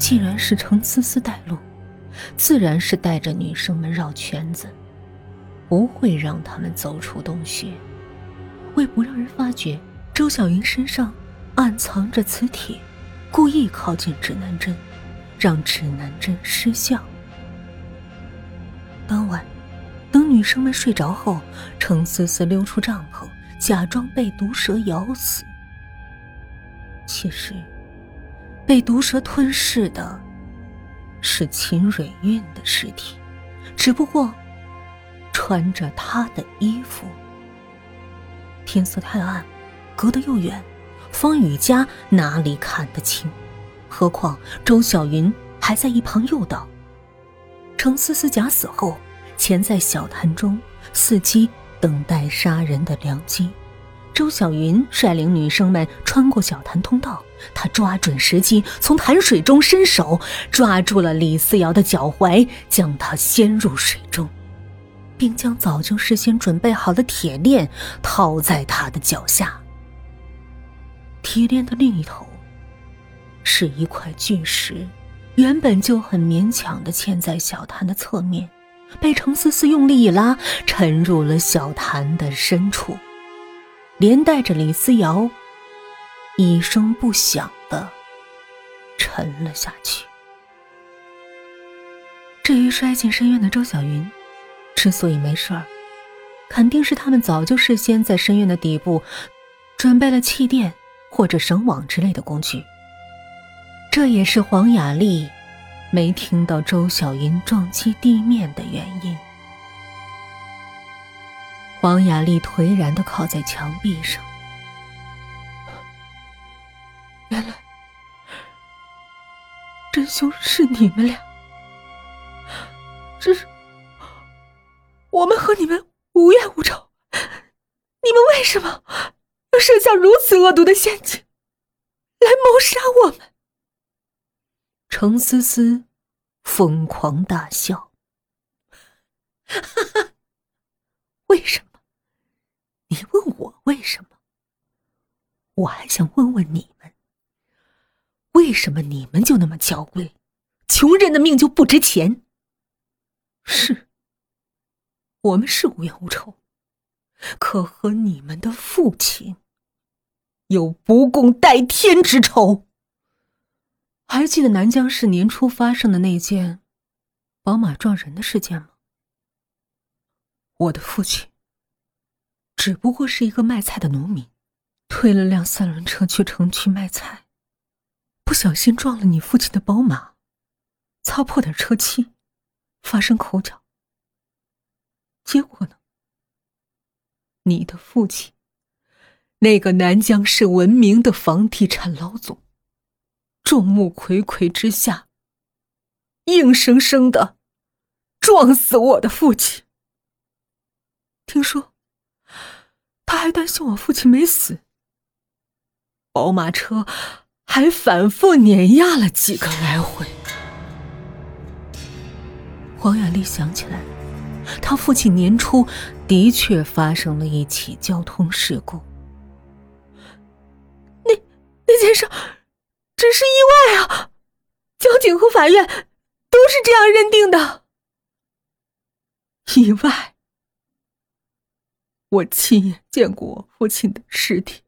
既然是程思思带路，自然是带着女生们绕圈子，不会让他们走出洞穴。为不让人发觉，周小云身上暗藏着磁铁，故意靠近指南针，让指南针失效。当晚，等女生们睡着后，程思思溜出帐篷，假装被毒蛇咬死。其实，被毒蛇吞噬的是秦蕊韵的尸体，只不过穿着她的衣服。天色太暗，隔得又远，方雨佳哪里看得清？何况周小云还在一旁诱导。程思思假死后，潜在小潭中，伺机等待杀人的良机。周小云率领女生们穿过小潭通道，他抓准时机，从潭水中伸手抓住了李思瑶的脚踝，将她掀入水中，并将早就事先准备好的铁链套在她的脚下。铁链的另一头是一块巨石。原本就很勉强的嵌在小潭的侧面，被程思思用力一拉，沉入了小潭的深处，连带着李思瑶一声不响的沉了下去。至于摔进深渊的周小云，之所以没事儿，肯定是他们早就事先在深渊的底部准备了气垫或者绳网之类的工具。这也是黄雅丽没听到周小云撞击地面的原因。黄雅丽颓然的靠在墙壁上，真凶是你们俩，只是我们和你们无冤无仇，你们为什么要设下如此恶毒的陷阱，来谋杀我们？程思思疯狂大笑，哈哈！为什么？你问我为什么？我还想问问你们，为什么你们就那么娇贵，穷人的命就不值钱？是，我们是无冤无仇，可和你们的父亲有不共戴天之仇。还记得南江市年初发生的那件宝马撞人的事件吗？我的父亲只不过是一个卖菜的农民，推了辆三轮车去城区卖菜，不小心撞了你父亲的宝马，擦破点车漆，发生口角。结果呢？你的父亲，那个南江市闻名的房地产老总。众目睽睽之下，硬生生的撞死我的父亲。听说他还担心我父亲没死，宝马车还反复碾压了几个来回。黄雅丽想起来，他父亲年初的确发生了一起交通事故，那那件事。只是意外啊！交警和法院都是这样认定的。意外？我亲眼见过我父亲的尸体，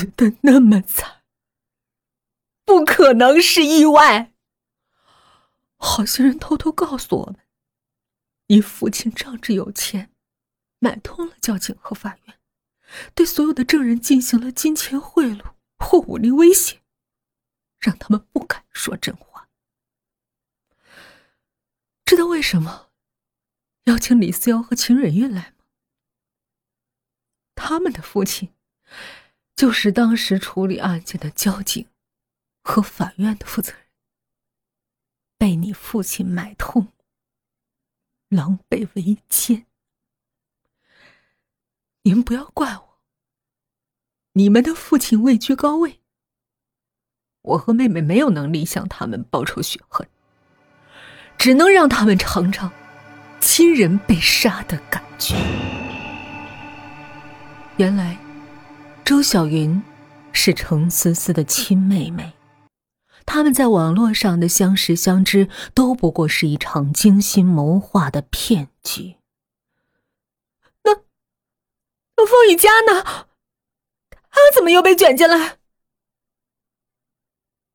死的那么惨，不可能是意外。好心人偷偷告诉我们，你父亲仗着有钱，买通了交警和法院，对所有的证人进行了金钱贿赂。或武力威胁，让他们不敢说真话。知道为什么邀请李思瑶和秦蕊韵来吗？他们的父亲就是当时处理案件的交警和法院的负责人，被你父亲买通，狼狈为奸。你们不要怪我。你们的父亲位居高位，我和妹妹没有能力向他们报仇雪恨，只能让他们尝尝亲人被杀的感觉。原来，周小云是程思思的亲妹妹，他们在网络上的相识相知，都不过是一场精心谋划的骗局。那，那风雨佳呢？他怎么又被卷进来？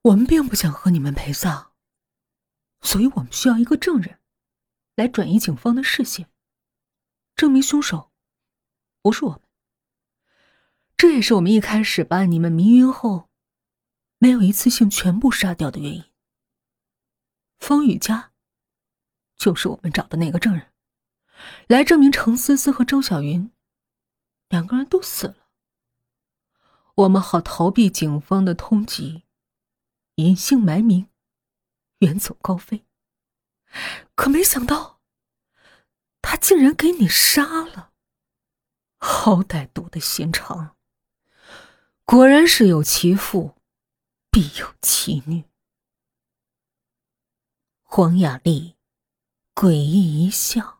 我们并不想和你们陪葬，所以我们需要一个证人，来转移警方的视线，证明凶手不是我们。这也是我们一开始把你们迷晕后。没有一次性全部杀掉的原因。方雨佳，就是我们找的那个证人，来证明程思思和周小云两个人都死了。我们好逃避警方的通缉，隐姓埋名，远走高飞。可没想到，他竟然给你杀了，好歹毒的心肠。果然是有其父。必有其女。黄雅丽诡异一笑：“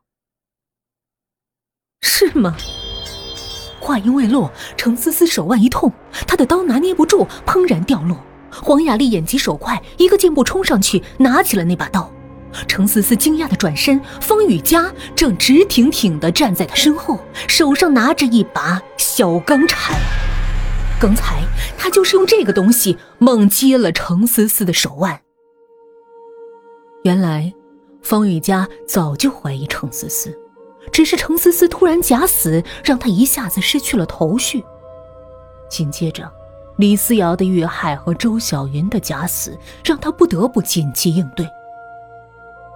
是吗？”话音未落，程思思手腕一痛，她的刀拿捏不住，砰然掉落。黄雅丽眼疾手快，一个箭步冲上去，拿起了那把刀。程思思惊讶的转身，方雨佳正直挺挺的站在她身后，手上拿着一把小钢铲。刚才他就是用这个东西猛击了程思思的手腕。原来，方雨佳早就怀疑程思思，只是程思思突然假死，让他一下子失去了头绪。紧接着，李思瑶的遇害和周小云的假死，让他不得不紧急应对。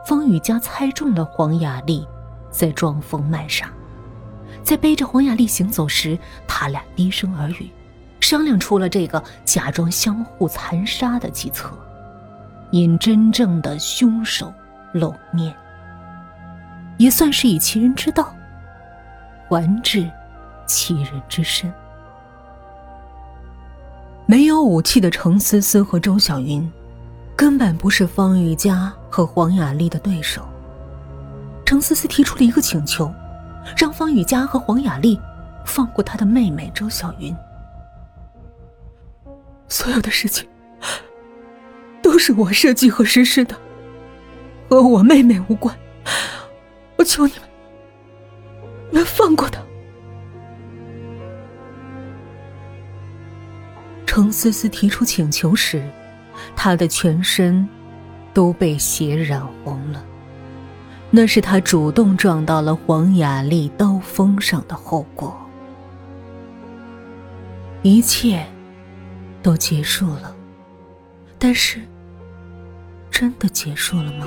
方雨佳猜中了黄雅丽在装疯卖傻，在背着黄雅丽行走时，他俩低声耳语。商量出了这个假装相互残杀的计策，引真正的凶手露面，也算是以其人之道还治其人之身。没有武器的程思思和周小云，根本不是方玉佳和黄雅丽的对手。程思思提出了一个请求，让方雨佳和黄雅丽放过她的妹妹周小云。所有的事情都是我设计和实施的，和我妹妹无关。我求你们，你们放过她。程思思提出请求时，她的全身都被血染红了，那是她主动撞到了黄雅丽刀锋上的后果。一切。都结束了，但是，真的结束了吗？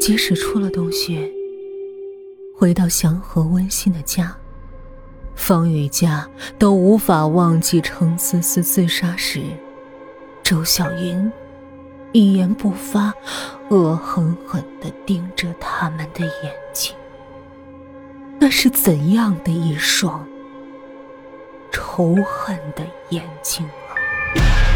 即使出了洞穴，回到祥和温馨的家，方雨佳都无法忘记程思思自杀时，周小云一言不发、恶狠狠地盯着他们的眼睛。那是怎样的一双？仇恨的眼睛啊。